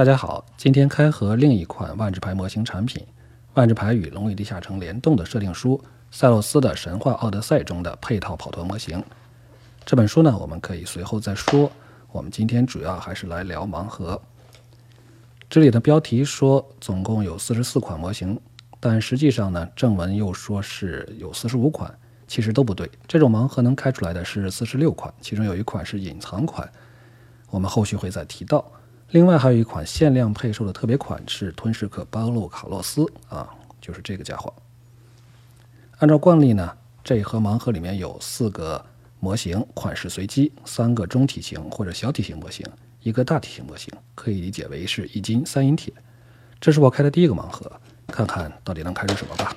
大家好，今天开盒另一款万智牌模型产品——万智牌与龙与地下城联动的设定书《赛洛斯的神话奥德赛》中的配套跑团模型。这本书呢，我们可以随后再说。我们今天主要还是来聊盲盒。这里的标题说总共有四十四款模型，但实际上呢，正文又说是有四十五款，其实都不对。这种盲盒能开出来的是四十六款，其中有一款是隐藏款，我们后续会再提到。另外还有一款限量配售的特别款是吞噬客巴洛卡洛斯啊，就是这个家伙。按照惯例呢，这一盒盲盒里面有四个模型，款式随机，三个中体型或者小体型模型，一个大体型模型，可以理解为是一金三银铁。这是我开的第一个盲盒，看看到底能开出什么吧。